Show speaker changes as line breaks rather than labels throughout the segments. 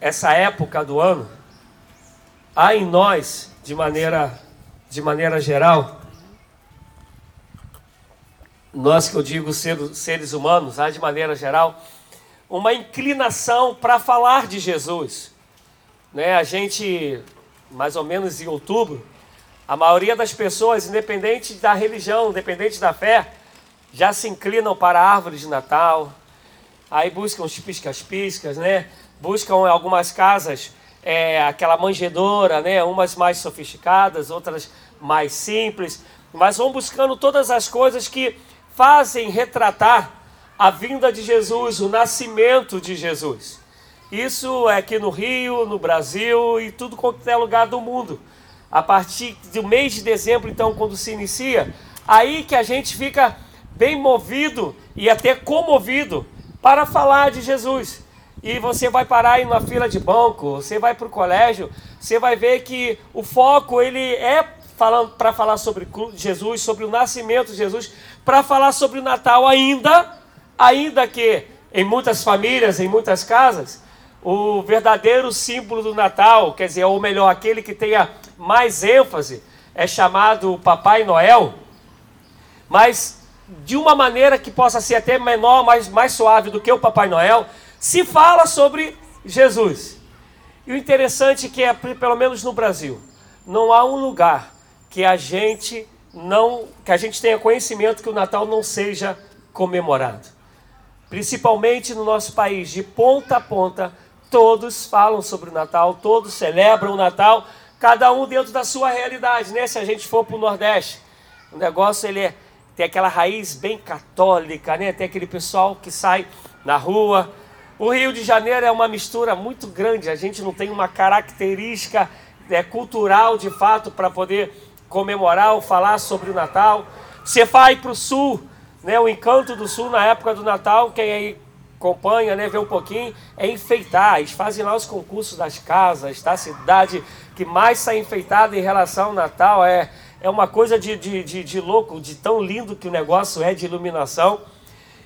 essa época do ano, há em nós, de maneira, de maneira geral, nós que eu digo seres humanos, há de maneira geral, uma inclinação para falar de Jesus. Né? A gente, mais ou menos em outubro, a maioria das pessoas, independente da religião, independente da fé, já se inclinam para a árvore de Natal, aí buscam os piscas-piscas, né? Buscam em algumas casas é, aquela manjedora, né? Umas mais sofisticadas, outras mais simples, mas vão buscando todas as coisas que fazem retratar a vinda de Jesus, o nascimento de Jesus. Isso é aqui no Rio, no Brasil e tudo quanto é lugar do mundo. A partir do mês de dezembro, então, quando se inicia, aí que a gente fica bem movido e até comovido para falar de Jesus. E você vai parar aí na fila de banco, você vai para o colégio, você vai ver que o foco ele é para falar sobre Jesus, sobre o nascimento de Jesus, para falar sobre o Natal ainda, ainda que em muitas famílias, em muitas casas, o verdadeiro símbolo do Natal, quer dizer, ou melhor, aquele que tenha mais ênfase, é chamado Papai Noel. Mas de uma maneira que possa ser até menor, mais, mais suave do que o Papai Noel, se fala sobre Jesus. E o interessante é que é, pelo menos no Brasil, não há um lugar que a gente não, que a gente tenha conhecimento que o Natal não seja comemorado. Principalmente no nosso país, de ponta a ponta, todos falam sobre o Natal, todos celebram o Natal, cada um dentro da sua realidade, né? Se a gente for para o Nordeste, o negócio ele é tem aquela raiz bem católica, né? Tem aquele pessoal que sai na rua. O Rio de Janeiro é uma mistura muito grande. A gente não tem uma característica é, cultural de fato para poder comemorar ou falar sobre o Natal. Você vai para o sul, né? O encanto do sul na época do Natal, quem aí acompanha, né, vê um pouquinho, é enfeitar. Eles fazem lá os concursos das casas, tá? A cidade que mais sai enfeitada em relação ao Natal é é uma coisa de, de, de, de louco, de tão lindo que o negócio é de iluminação.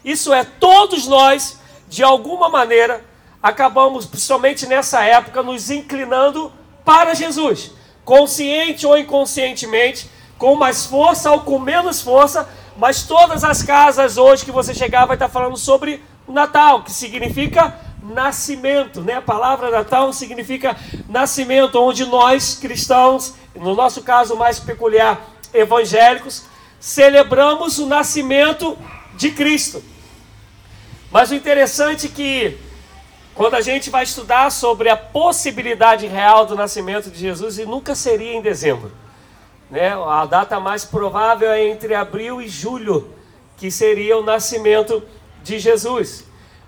Isso é, todos nós, de alguma maneira, acabamos, principalmente nessa época, nos inclinando para Jesus, consciente ou inconscientemente, com mais força ou com menos força, mas todas as casas hoje que você chegar vai estar falando sobre o Natal, que significa nascimento, né? A palavra Natal significa nascimento, onde nós cristãos, no nosso caso mais peculiar, evangélicos, celebramos o nascimento de Cristo. Mas o interessante é que quando a gente vai estudar sobre a possibilidade real do nascimento de Jesus, e nunca seria em dezembro. Né? A data mais provável é entre abril e julho, que seria o nascimento de Jesus.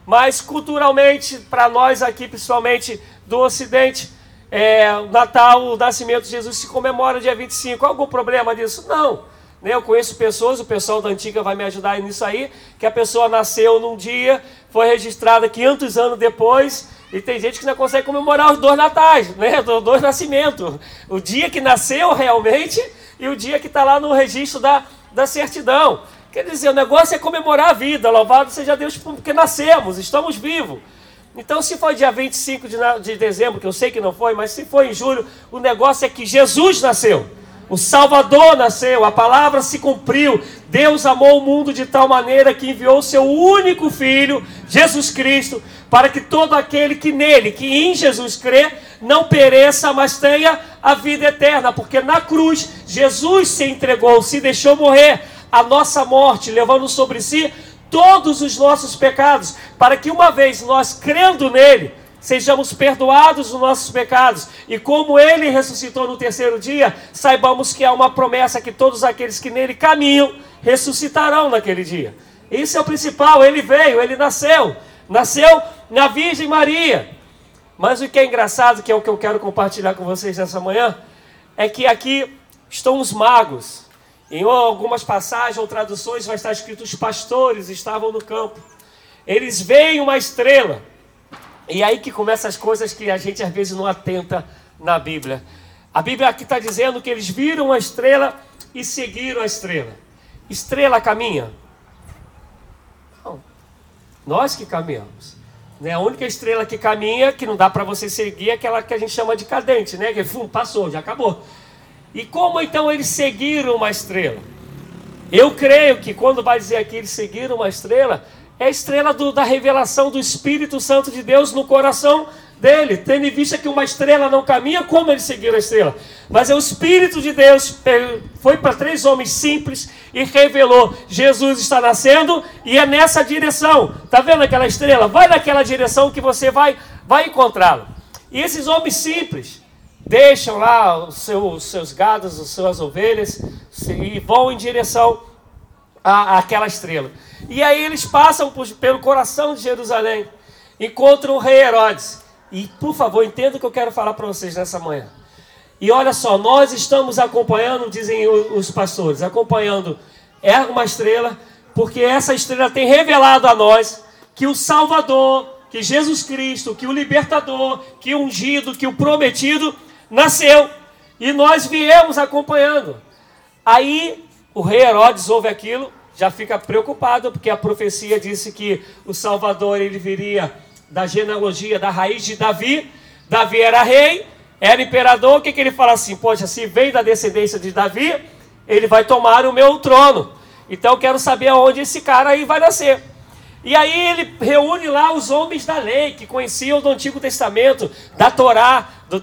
Mas culturalmente, para nós aqui, principalmente do Ocidente, é, o Natal, o nascimento de Jesus se comemora dia 25. Algum problema disso? Não. Né, eu conheço pessoas, o pessoal da antiga vai me ajudar nisso aí, que a pessoa nasceu num dia, foi registrada 500 anos depois, e tem gente que não consegue comemorar os dois natais, né? Os dois nascimentos. O dia que nasceu realmente e o dia que está lá no registro da, da certidão. Quer dizer, o negócio é comemorar a vida. Louvado seja Deus porque nascemos, estamos vivos. Então, se foi dia 25 de, de dezembro, que eu sei que não foi, mas se foi em julho, o negócio é que Jesus nasceu. O Salvador nasceu, a palavra se cumpriu. Deus amou o mundo de tal maneira que enviou seu único filho, Jesus Cristo, para que todo aquele que nele, que em Jesus crê, não pereça, mas tenha a vida eterna, porque na cruz Jesus se entregou, se deixou morrer a nossa morte, levando sobre si todos os nossos pecados, para que uma vez nós crendo nele, sejamos perdoados dos nossos pecados, e como ele ressuscitou no terceiro dia, saibamos que há uma promessa que todos aqueles que nele caminham ressuscitarão naquele dia. Isso é o principal, ele veio, ele nasceu, nasceu na Virgem Maria. Mas o que é engraçado, que é o que eu quero compartilhar com vocês nessa manhã, é que aqui estão os magos. Em algumas passagens ou traduções vai estar escrito: os pastores estavam no campo. Eles veem uma estrela. E aí que começam as coisas que a gente às vezes não atenta na Bíblia. A Bíblia aqui está dizendo que eles viram a estrela e seguiram a estrela. Estrela caminha? Não. Nós que caminhamos. Né? A única estrela que caminha, que não dá para você seguir, é aquela que a gente chama de cadente, né? Que fum, passou, já acabou. E como então eles seguiram uma estrela? Eu creio que quando vai dizer aqui eles seguiram uma estrela, é a estrela do, da revelação do Espírito Santo de Deus no coração dele, tendo em vista que uma estrela não caminha, como eles seguiram a estrela? Mas é o Espírito de Deus foi para três homens simples e revelou: Jesus está nascendo e é nessa direção. Tá vendo aquela estrela? Vai naquela direção que você vai, vai encontrá-lo. E esses homens simples deixam lá os seus, os seus gados, as suas ovelhas e vão em direção à, àquela estrela. E aí eles passam por, pelo coração de Jerusalém, encontram o rei Herodes. E por favor, entenda o que eu quero falar para vocês nessa manhã. E olha só, nós estamos acompanhando, dizem os pastores, acompanhando é uma estrela, porque essa estrela tem revelado a nós que o Salvador, que Jesus Cristo, que o libertador, que o ungido, que o prometido nasceu. E nós viemos acompanhando. Aí o rei Herodes ouve aquilo, já fica preocupado, porque a profecia disse que o Salvador ele viria da genealogia, da raiz de Davi. Davi era rei, era imperador. O que, que ele fala assim? Poxa, se vem da descendência de Davi, ele vai tomar o meu trono. Então quero saber aonde esse cara aí vai nascer. E aí ele reúne lá os homens da lei, que conheciam do Antigo Testamento, da Torá, do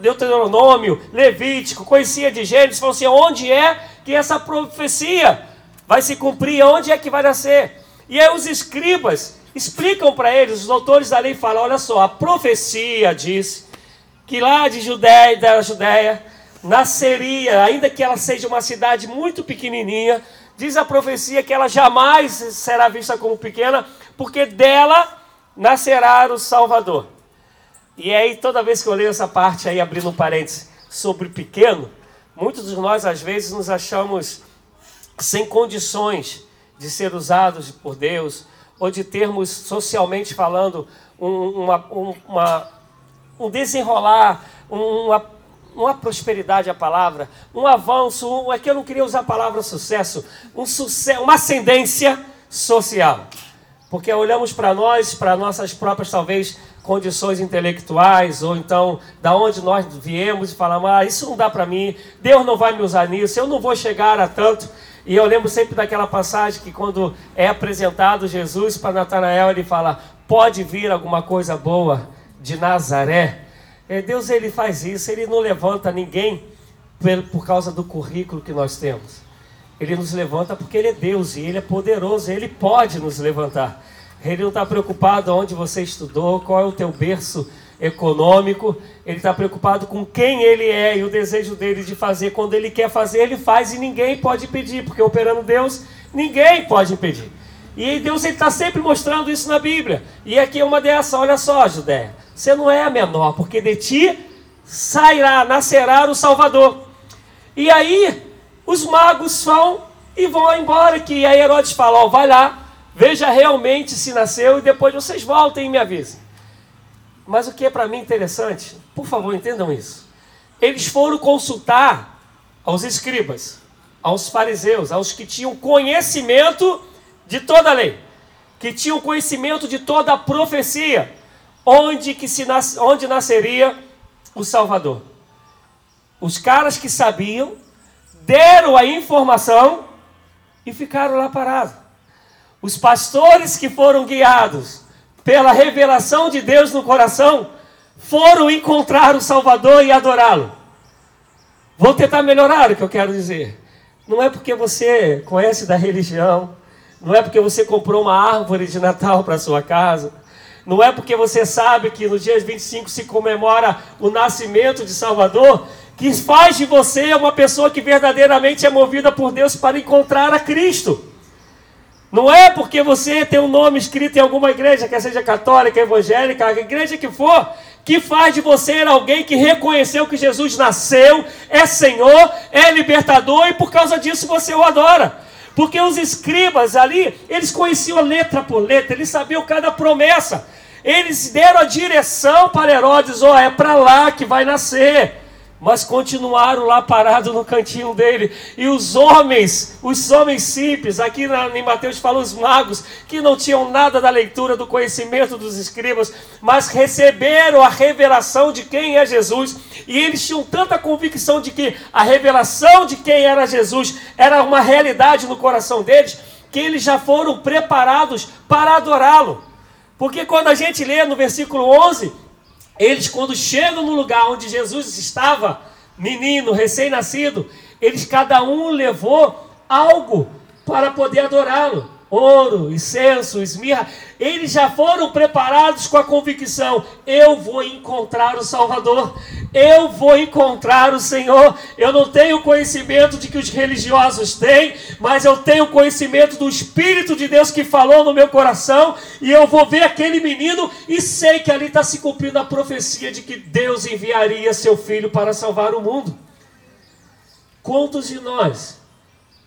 Deuteronômio, Levítico, conhecia de Gênesis, falou assim: onde é que essa profecia vai se cumprir? Onde é que vai nascer? E aí os escribas explicam para eles, os doutores da lei falam: olha só, a profecia diz que lá de Judéia, da Judéia, nasceria, ainda que ela seja uma cidade muito pequenininha, diz a profecia que ela jamais será vista como pequena, porque dela nascerá o Salvador. E aí, toda vez que eu leio essa parte aí, abrindo um parênteses, sobre pequeno, muitos de nós às vezes nos achamos sem condições de ser usados por Deus, ou de termos, socialmente falando, um, uma, um, uma, um desenrolar, uma, uma prosperidade a palavra, um avanço, um, é que eu não queria usar a palavra sucesso, um sucesso, uma ascendência social. Porque olhamos para nós, para nossas próprias, talvez, condições intelectuais, ou então da onde nós viemos e falamos, ah, isso não dá para mim, Deus não vai me usar nisso, eu não vou chegar a tanto. E eu lembro sempre daquela passagem que quando é apresentado Jesus para Natanael, ele fala: "Pode vir alguma coisa boa de Nazaré?" É, Deus ele faz isso, ele não levanta ninguém por causa do currículo que nós temos. Ele nos levanta porque ele é Deus e ele é poderoso, ele pode nos levantar. Ele não está preocupado onde você estudou, qual é o teu berço econômico, ele está preocupado com quem ele é e o desejo dele de fazer. Quando ele quer fazer, ele faz e ninguém pode impedir, porque operando Deus, ninguém pode impedir. E Deus está sempre mostrando isso na Bíblia. E aqui é uma dessas, olha só, Judéia, você não é a menor, porque de ti sairá, nascerá o Salvador. E aí, os magos vão e vão embora, que aí Herodes fala, ó, vai lá, veja realmente se nasceu e depois vocês voltem e me avisem. Mas o que é para mim interessante, por favor, entendam isso. Eles foram consultar aos escribas, aos fariseus, aos que tinham conhecimento de toda a lei, que tinham conhecimento de toda a profecia, onde, que se nas, onde nasceria o Salvador. Os caras que sabiam deram a informação e ficaram lá parados. Os pastores que foram guiados pela revelação de Deus no coração, foram encontrar o Salvador e adorá-lo. Vou tentar melhorar o que eu quero dizer. Não é porque você conhece da religião, não é porque você comprou uma árvore de Natal para sua casa, não é porque você sabe que no dia 25 se comemora o nascimento de Salvador, que faz de você uma pessoa que verdadeiramente é movida por Deus para encontrar a Cristo. Não é porque você tem um nome escrito em alguma igreja, quer seja católica, evangélica, a igreja que for, que faz de você alguém que reconheceu que Jesus nasceu, é Senhor, é libertador e por causa disso você o adora. Porque os escribas ali, eles conheciam letra por letra, eles sabiam cada promessa. Eles deram a direção para Herodes: ó, oh, é para lá que vai nascer. Mas continuaram lá parados no cantinho dele. E os homens, os homens simples, aqui na, em Mateus fala os magos, que não tinham nada da leitura, do conhecimento dos escribas, mas receberam a revelação de quem é Jesus. E eles tinham tanta convicção de que a revelação de quem era Jesus era uma realidade no coração deles, que eles já foram preparados para adorá-lo. Porque quando a gente lê no versículo 11, eles, quando chegam no lugar onde Jesus estava, menino, recém-nascido, eles cada um levou algo para poder adorá-lo ouro, incenso, esmirra, eles já foram preparados com a convicção: eu vou encontrar o Salvador, eu vou encontrar o Senhor. Eu não tenho conhecimento de que os religiosos têm, mas eu tenho conhecimento do Espírito de Deus que falou no meu coração, e eu vou ver aquele menino e sei que ali está se cumprindo a profecia de que Deus enviaria seu filho para salvar o mundo. Quantos de nós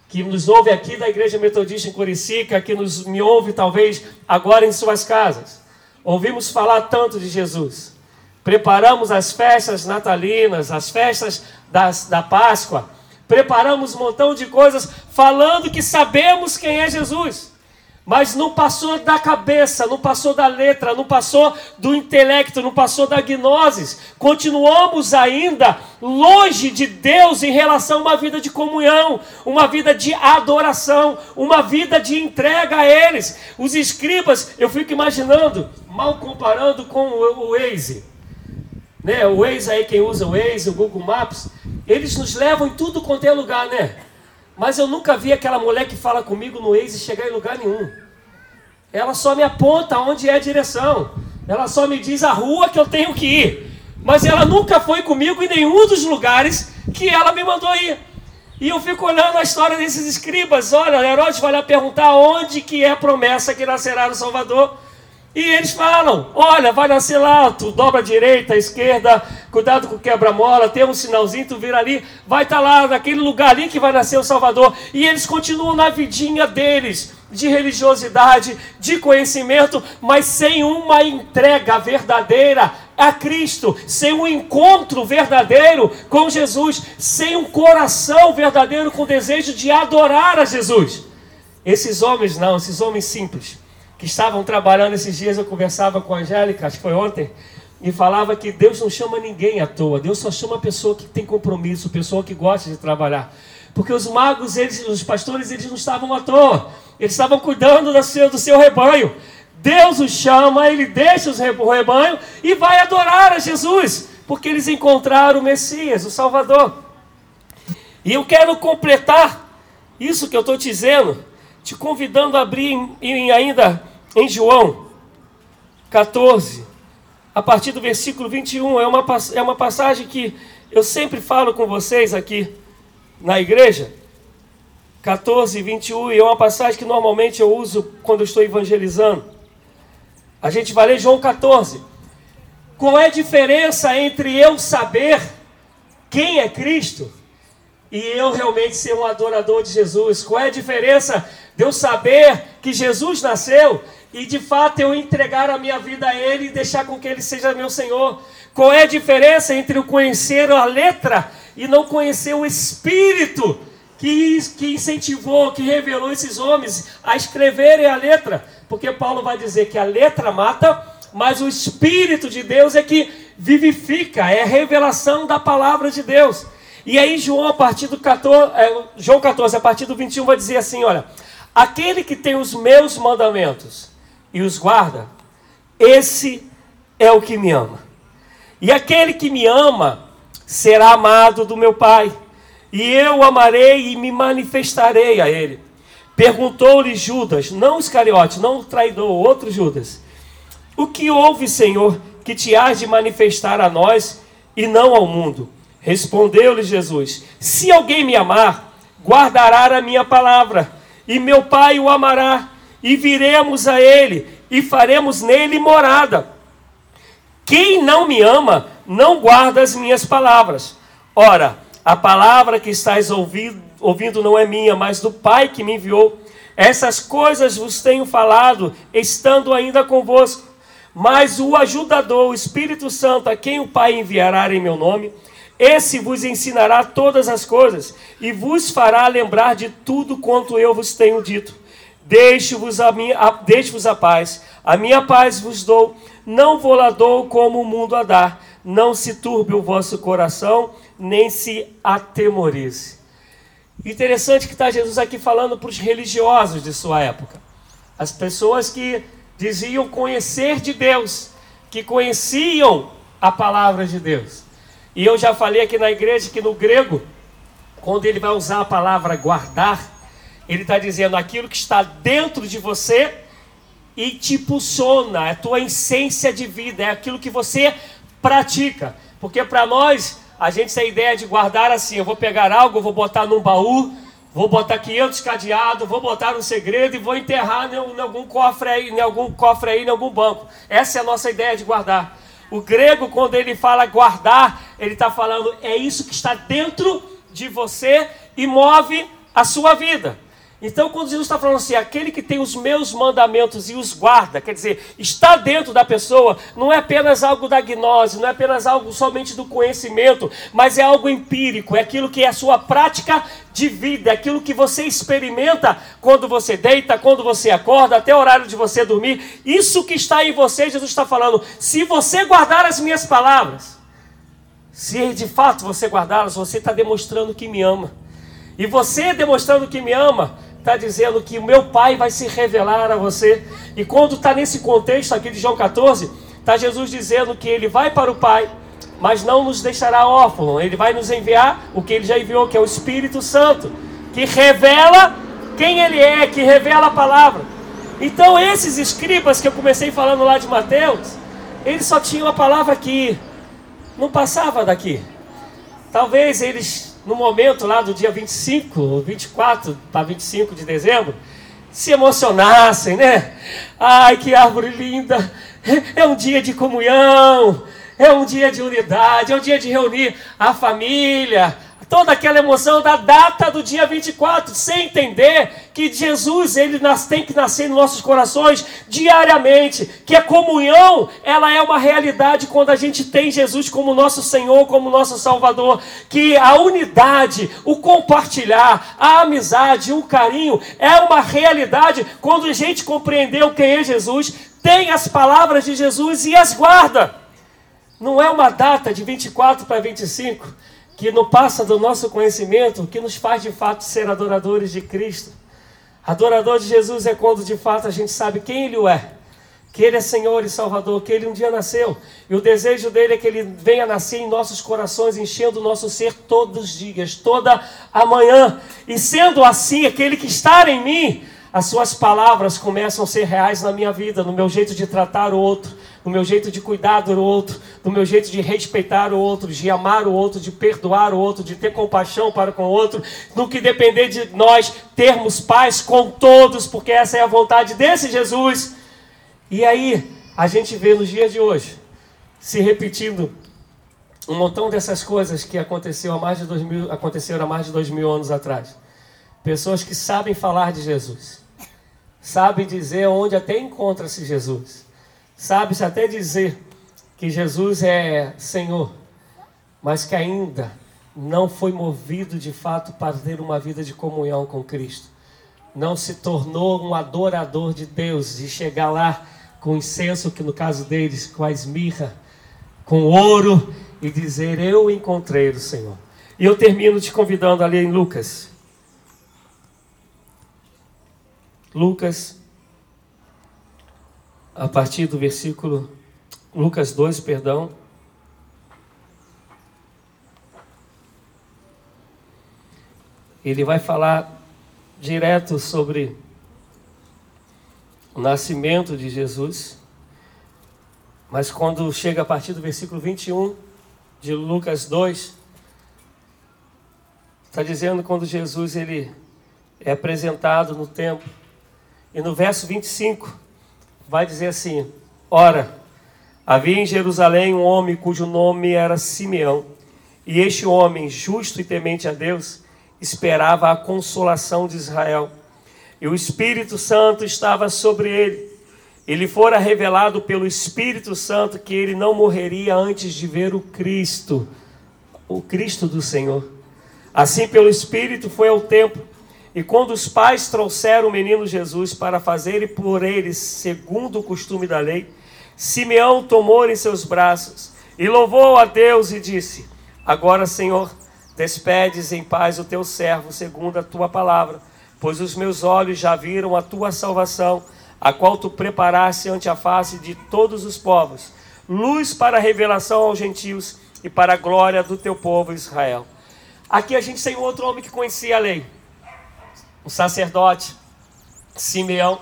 que nos ouve aqui da Igreja Metodista em Curicica, que nos me ouve talvez agora em suas casas. Ouvimos falar tanto de Jesus. Preparamos as festas natalinas, as festas das, da Páscoa. Preparamos um montão de coisas falando que sabemos quem é Jesus mas não passou da cabeça, não passou da letra, não passou do intelecto, não passou da gnoses. Continuamos ainda longe de Deus em relação a uma vida de comunhão, uma vida de adoração, uma vida de entrega a eles. Os escribas, eu fico imaginando, mal comparando com o Waze. Né? O Waze aí, quem usa o Waze, o Google Maps, eles nos levam em tudo quanto é lugar, né? Mas eu nunca vi aquela mulher que fala comigo no Waze chegar em lugar nenhum. Ela só me aponta onde é a direção. Ela só me diz a rua que eu tenho que ir. Mas ela nunca foi comigo em nenhum dos lugares que ela me mandou ir. E eu fico olhando a história desses escribas. Olha, Herodes vai lá perguntar onde que é a promessa que nascerá no Salvador. E eles falam: olha, vai nascer lá, tu dobra a direita, a esquerda, cuidado com o quebra-mola, tem um sinalzinho, tu vira ali, vai estar tá lá naquele lugar ali que vai nascer o Salvador. E eles continuam na vidinha deles, de religiosidade, de conhecimento, mas sem uma entrega verdadeira a Cristo, sem um encontro verdadeiro com Jesus, sem um coração verdadeiro com desejo de adorar a Jesus. Esses homens não, esses homens simples que estavam trabalhando esses dias, eu conversava com a Angélica, acho que foi ontem, e falava que Deus não chama ninguém à toa, Deus só chama a pessoa que tem compromisso, pessoa que gosta de trabalhar. Porque os magos, eles, os pastores, eles não estavam à toa, eles estavam cuidando do seu, do seu rebanho. Deus os chama, ele deixa o rebanho e vai adorar a Jesus, porque eles encontraram o Messias, o Salvador. E eu quero completar isso que eu estou dizendo, te convidando a abrir em, em ainda em João 14, a partir do versículo 21, é uma, é uma passagem que eu sempre falo com vocês aqui na igreja. 14, 21, e é uma passagem que normalmente eu uso quando eu estou evangelizando. A gente vai ler João 14. Qual é a diferença entre eu saber quem é Cristo e eu realmente ser um adorador de Jesus? Qual é a diferença de eu saber que Jesus nasceu e de fato eu entregar a minha vida a Ele e deixar com que Ele seja meu Senhor. Qual é a diferença entre o conhecer a letra e não conhecer o Espírito que, que incentivou, que revelou esses homens a escreverem a letra? Porque Paulo vai dizer que a letra mata, mas o Espírito de Deus é que vivifica, é a revelação da palavra de Deus. E aí João, a partir do 14, é, João 14, a partir do 21, vai dizer assim: olha, aquele que tem os meus mandamentos e os guarda, esse é o que me ama. E aquele que me ama será amado do meu Pai, e eu amarei e me manifestarei a ele. Perguntou-lhe Judas, não Iscariote, não o traidor, outro Judas: O que houve, Senhor, que te has de manifestar a nós e não ao mundo? Respondeu-lhe Jesus: Se alguém me amar, guardará a minha palavra, e meu Pai o amará e viremos a ele e faremos nele morada. Quem não me ama, não guarda as minhas palavras. Ora, a palavra que estás ouvindo, ouvindo não é minha, mas do Pai que me enviou. Essas coisas vos tenho falado, estando ainda convosco. Mas o ajudador, o Espírito Santo, a quem o Pai enviará em meu nome, Esse vos ensinará todas as coisas e vos fará lembrar de tudo quanto eu vos tenho dito. Deixe-vos a, minha, a, deixe-vos a paz, a minha paz vos dou, não vou lá dou como o mundo a dar. Não se turbe o vosso coração, nem se atemorize. Interessante que está Jesus aqui falando para os religiosos de sua época. As pessoas que diziam conhecer de Deus, que conheciam a palavra de Deus. E eu já falei aqui na igreja que no grego, quando ele vai usar a palavra guardar, ele está dizendo aquilo que está dentro de você e te impulsiona, é a tua essência de vida, é aquilo que você pratica. Porque para nós, a gente tem a ideia de guardar assim: eu vou pegar algo, vou botar num baú, vou botar 500 cadeados, vou botar um segredo e vou enterrar em, algum cofre aí, em algum cofre aí, em algum banco. Essa é a nossa ideia de guardar. O grego, quando ele fala guardar, ele está falando é isso que está dentro de você e move a sua vida. Então, quando Jesus está falando assim, aquele que tem os meus mandamentos e os guarda, quer dizer, está dentro da pessoa, não é apenas algo da gnose, não é apenas algo somente do conhecimento, mas é algo empírico, é aquilo que é a sua prática de vida, é aquilo que você experimenta quando você deita, quando você acorda, até o horário de você dormir. Isso que está em você, Jesus está falando, se você guardar as minhas palavras, se de fato você guardá-las, você está demonstrando que me ama. E você demonstrando que me ama, está dizendo que o meu Pai vai se revelar a você. E quando está nesse contexto aqui de João 14, está Jesus dizendo que ele vai para o Pai, mas não nos deixará órfãos. Ele vai nos enviar o que ele já enviou, que é o Espírito Santo, que revela quem ele é, que revela a palavra. Então, esses escribas que eu comecei falando lá de Mateus, eles só tinham a palavra aqui, não passava daqui. Talvez eles no momento lá do dia 25, 24 para 25 de dezembro, se emocionassem, né? Ai, que árvore linda! É um dia de comunhão, é um dia de unidade, é um dia de reunir a família, toda aquela emoção da data do dia 24, sem entender que Jesus ele tem que nascer nos nossos corações diariamente, que a comunhão ela é uma realidade quando a gente tem Jesus como nosso Senhor, como nosso Salvador, que a unidade, o compartilhar, a amizade, o carinho é uma realidade quando a gente compreendeu quem é Jesus, tem as palavras de Jesus e as guarda. Não é uma data de 24 para 25 que não passa do nosso conhecimento, que nos faz de fato ser adoradores de Cristo. Adorador de Jesus é quando de fato a gente sabe quem Ele é, que Ele é Senhor e Salvador, que Ele um dia nasceu, e o desejo dele é que Ele venha nascer em nossos corações, enchendo o nosso ser todos os dias, toda a manhã. E sendo assim, aquele que está em mim, as suas palavras começam a ser reais na minha vida, no meu jeito de tratar o outro, no meu jeito de cuidar do outro, no meu jeito de respeitar o outro, de amar o outro, de perdoar o outro, de ter compaixão para com o outro, no que depender de nós termos paz com todos, porque essa é a vontade desse Jesus. E aí, a gente vê nos dias de hoje se repetindo um montão dessas coisas que aconteceu há mais de dois mil, aconteceram há mais de dois mil anos atrás. Pessoas que sabem falar de Jesus, sabem dizer onde até encontra-se Jesus Sabe-se até dizer que Jesus é Senhor, mas que ainda não foi movido de fato para ter uma vida de comunhão com Cristo. Não se tornou um adorador de Deus e chegar lá com incenso, que no caso deles, com a esmirra, com ouro, e dizer: Eu encontrei o Senhor. E eu termino te convidando ali em Lucas. Lucas a partir do versículo Lucas 2, perdão. Ele vai falar direto sobre o nascimento de Jesus. Mas quando chega a partir do versículo 21 de Lucas 2, está dizendo quando Jesus ele é apresentado no templo. E no verso 25, vai dizer assim: Ora, havia em Jerusalém um homem cujo nome era Simeão, e este homem, justo e temente a Deus, esperava a consolação de Israel. E o Espírito Santo estava sobre ele. Ele fora revelado pelo Espírito Santo que ele não morreria antes de ver o Cristo. o Cristo do Senhor. Assim, pelo Espírito, foi ao templo. E quando os pais trouxeram o menino Jesus para fazerem por eles, segundo o costume da lei, Simeão tomou em seus braços e louvou a Deus e disse: Agora, Senhor, despedes em paz o teu servo, segundo a tua palavra, pois os meus olhos já viram a tua salvação, a qual tu preparaste ante a face de todos os povos, luz para a revelação aos gentios e para a glória do teu povo Israel. Aqui a gente tem outro homem que conhecia a lei, o sacerdote Simeão,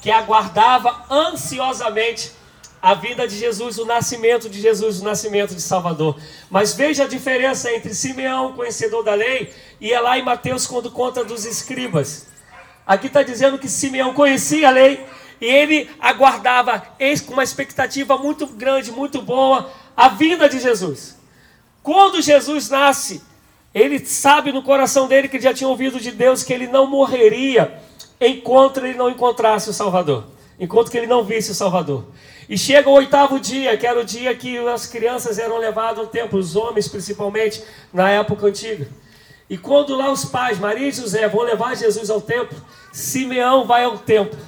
que aguardava ansiosamente a vida de Jesus, o nascimento de Jesus, o nascimento de Salvador. Mas veja a diferença entre Simeão, conhecedor da lei, e lá em Mateus quando conta dos escribas. Aqui está dizendo que Simeão conhecia a lei e ele aguardava com uma expectativa muito grande, muito boa, a vinda de Jesus. Quando Jesus nasce, ele sabe no coração dele que já tinha ouvido de Deus que ele não morreria enquanto ele não encontrasse o Salvador, enquanto que ele não visse o Salvador. E chega o oitavo dia, que era o dia que as crianças eram levadas ao templo, os homens principalmente, na época antiga. E quando lá os pais, Maria e José, vão levar Jesus ao templo, Simeão vai ao templo.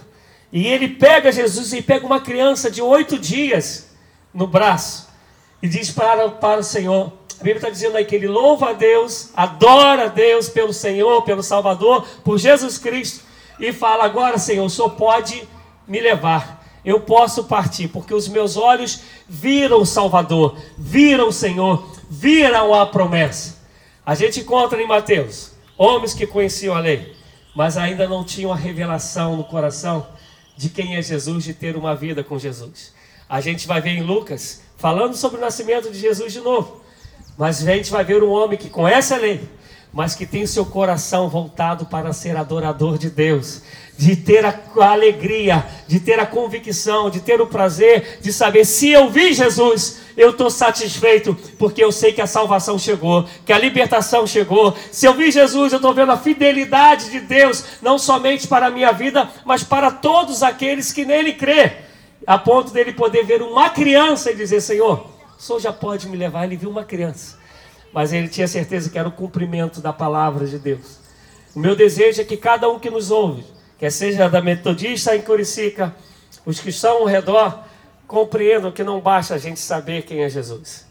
E ele pega Jesus e pega uma criança de oito dias no braço e diz para, para o Senhor: a Bíblia está dizendo aí que ele louva a Deus, adora a Deus pelo Senhor, pelo Salvador, por Jesus Cristo, e fala: Agora, Senhor, o Senhor pode me levar. Eu posso partir, porque os meus olhos viram o Salvador, viram o Senhor, viram a promessa. A gente encontra em Mateus homens que conheciam a lei, mas ainda não tinham a revelação no coração de quem é Jesus, de ter uma vida com Jesus. A gente vai ver em Lucas falando sobre o nascimento de Jesus de novo. Mas a gente vai ver um homem que conhece a lei, mas que tem seu coração voltado para ser adorador de Deus, de ter a, alegria, de ter a convicção, de ter o prazer de saber se eu vi Jesus, eu estou satisfeito, porque eu sei que a salvação chegou, que a libertação chegou. Se eu vi Jesus, eu estou vendo a fidelidade de Deus, não somente para a minha vida, mas para todos aqueles que nele crê, a ponto dele poder ver uma criança e dizer: Senhor o senhor já pode me levar. Ele viu uma criança, mas ele tinha certeza que era o cumprimento da palavra de Deus. O meu desejo é que cada um que nos ouve, quer seja da Metodista em Curicica, os que estão ao redor, compreendam que não basta a gente saber quem é Jesus.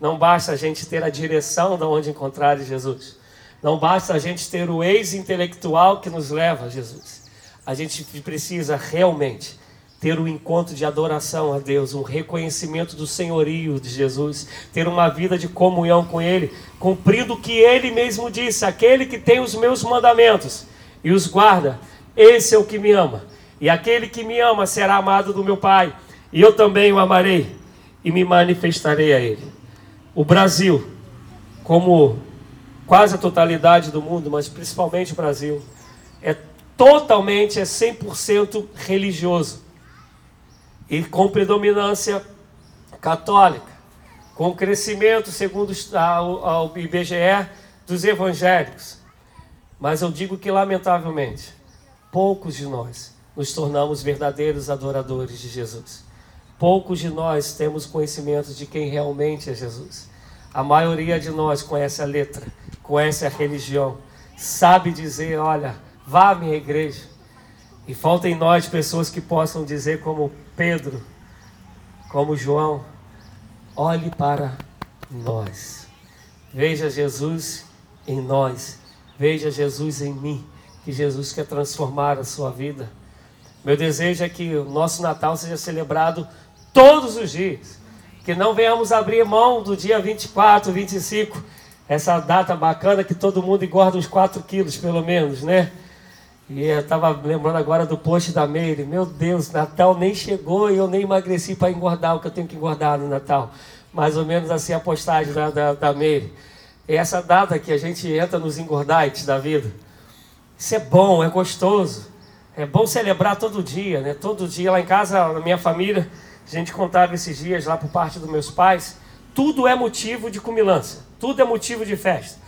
Não basta a gente ter a direção de onde encontrar Jesus. Não basta a gente ter o ex-intelectual que nos leva a Jesus. A gente precisa realmente ter um encontro de adoração a Deus, um reconhecimento do senhorio de Jesus, ter uma vida de comunhão com Ele, cumprindo o que Ele mesmo disse: aquele que tem os meus mandamentos e os guarda, esse é o que me ama. E aquele que me ama será amado do meu Pai, e eu também o amarei e me manifestarei a Ele. O Brasil, como quase a totalidade do mundo, mas principalmente o Brasil, é totalmente, é 100% religioso e com predominância católica, com crescimento, segundo o IBGE, dos evangélicos. Mas eu digo que, lamentavelmente, poucos de nós nos tornamos verdadeiros adoradores de Jesus. Poucos de nós temos conhecimento de quem realmente é Jesus. A maioria de nós conhece a letra, conhece a religião, sabe dizer: olha, vá à minha igreja. E falta em nós pessoas que possam dizer, como Pedro, como João, olhe para nós. Veja Jesus em nós. Veja Jesus em mim. Que Jesus quer transformar a sua vida. Meu desejo é que o nosso Natal seja celebrado todos os dias. Que não venhamos abrir mão do dia 24, 25, essa data bacana que todo mundo engorda uns 4 quilos pelo menos, né? E eu estava lembrando agora do post da Meire. Meu Deus, Natal nem chegou e eu nem emagreci para engordar o que eu tenho que engordar no Natal. Mais ou menos assim a postagem da, da, da Meire. É essa data que a gente entra nos engordites da vida. Isso é bom, é gostoso. É bom celebrar todo dia, né? Todo dia lá em casa, na minha família, a gente contava esses dias lá por parte dos meus pais. Tudo é motivo de cumilança. Tudo é motivo de festa.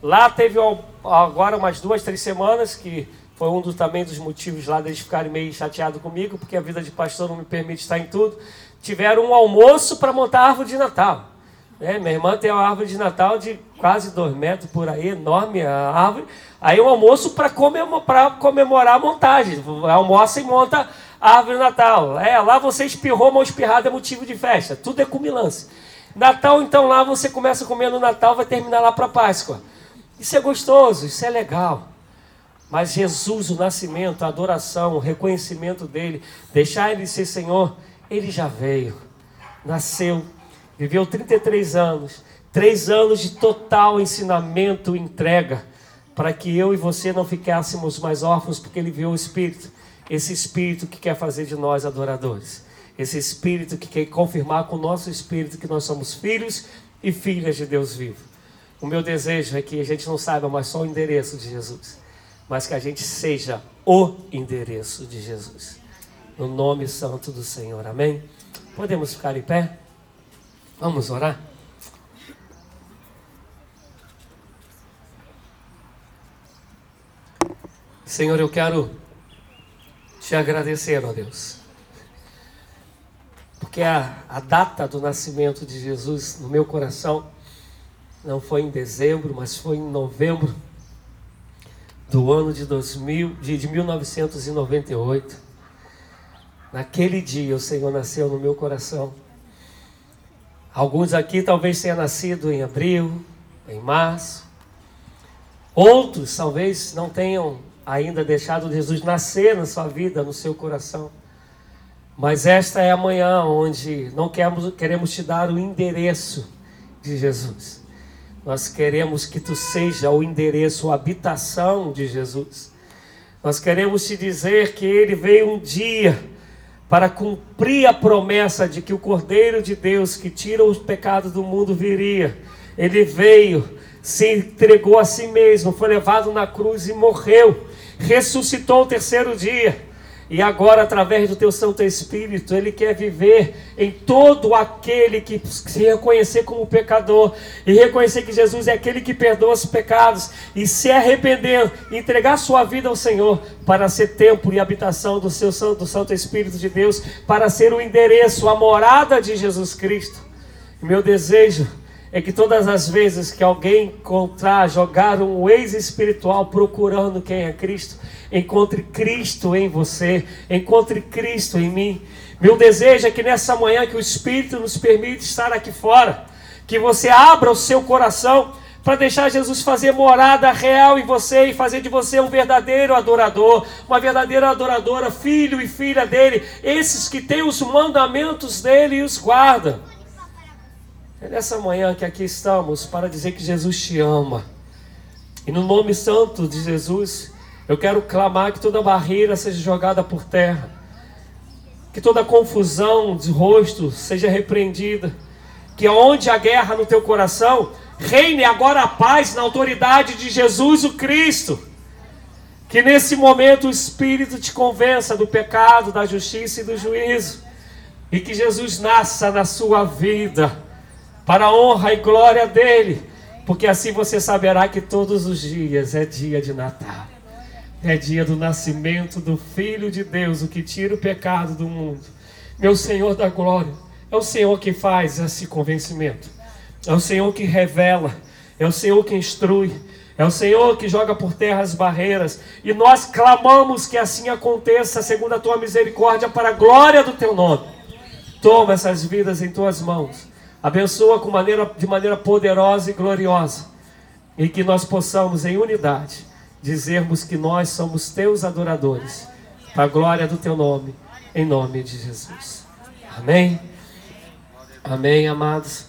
Lá teve agora umas duas, três semanas que foi um dos, também dos motivos lá deles ficarem meio chateados comigo, porque a vida de pastor não me permite estar em tudo. Tiveram um almoço para montar a árvore de Natal. É, minha irmã tem uma árvore de Natal de quase dois metros por aí, enorme a árvore. Aí um almoço para comemorar, comemorar a montagem. Almoça e monta a árvore de Natal. É, lá você espirrou, mal espirrado é motivo de festa. Tudo é cumilância. Natal, então, lá você começa comendo Natal, vai terminar lá para Páscoa. Isso é gostoso, isso é legal. Mas Jesus, o nascimento, a adoração, o reconhecimento dele, deixar ele ser Senhor, ele já veio, nasceu, viveu 33 anos, três anos de total ensinamento, entrega, para que eu e você não ficássemos mais órfãos, porque ele viu o Espírito, esse Espírito que quer fazer de nós adoradores, esse Espírito que quer confirmar com o nosso Espírito que nós somos filhos e filhas de Deus vivo. O meu desejo é que a gente não saiba mais só o endereço de Jesus mas que a gente seja o endereço de Jesus. No nome santo do Senhor. Amém? Podemos ficar em pé? Vamos orar? Senhor, eu quero te agradecer, ó Deus. Porque a, a data do nascimento de Jesus no meu coração não foi em dezembro, mas foi em novembro do ano de, 2000, de, de 1998. Naquele dia o Senhor nasceu no meu coração. Alguns aqui talvez tenham nascido em abril, em março. Outros talvez não tenham ainda deixado Jesus nascer na sua vida, no seu coração. Mas esta é a manhã onde não queremos, queremos te dar o endereço de Jesus. Nós queremos que tu seja o endereço, a habitação de Jesus. Nós queremos te dizer que ele veio um dia para cumprir a promessa de que o Cordeiro de Deus que tira os pecados do mundo viria. Ele veio, se entregou a si mesmo, foi levado na cruz e morreu, ressuscitou o terceiro dia e agora, através do teu Santo Espírito, Ele quer viver em todo aquele que se reconhecer como pecador e reconhecer que Jesus é aquele que perdoa os pecados e se arrepender, entregar sua vida ao Senhor para ser templo e habitação do seu Santo, do Santo Espírito de Deus, para ser o endereço, a morada de Jesus Cristo. Meu desejo é que todas as vezes que alguém encontrar, jogar um ex espiritual procurando quem é Cristo, encontre Cristo em você, encontre Cristo em mim. Meu desejo é que nessa manhã que o Espírito nos permite estar aqui fora, que você abra o seu coração para deixar Jesus fazer morada real em você e fazer de você um verdadeiro adorador, uma verdadeira adoradora, filho e filha dele, esses que têm os mandamentos dele e os guardam. É nessa manhã que aqui estamos para dizer que Jesus te ama. E no nome santo de Jesus, eu quero clamar que toda barreira seja jogada por terra. Que toda confusão de rosto seja repreendida. Que onde a guerra no teu coração, reine agora a paz na autoridade de Jesus o Cristo. Que nesse momento o Espírito te convença do pecado, da justiça e do juízo. E que Jesus nasça na sua vida para a honra e glória dele, porque assim você saberá que todos os dias é dia de Natal. É dia do nascimento do Filho de Deus, o que tira o pecado do mundo. Meu Senhor da glória, é o Senhor que faz esse convencimento. É o Senhor que revela, é o Senhor que instrui, é o Senhor que joga por terra as barreiras. E nós clamamos que assim aconteça, segundo a tua misericórdia, para a glória do teu nome. Toma essas vidas em tuas mãos. Abençoa com maneira, de maneira poderosa e gloriosa. E que nós possamos, em unidade, dizermos que nós somos teus adoradores. Para a glória do teu nome, em nome de Jesus. Amém. Amém, amados.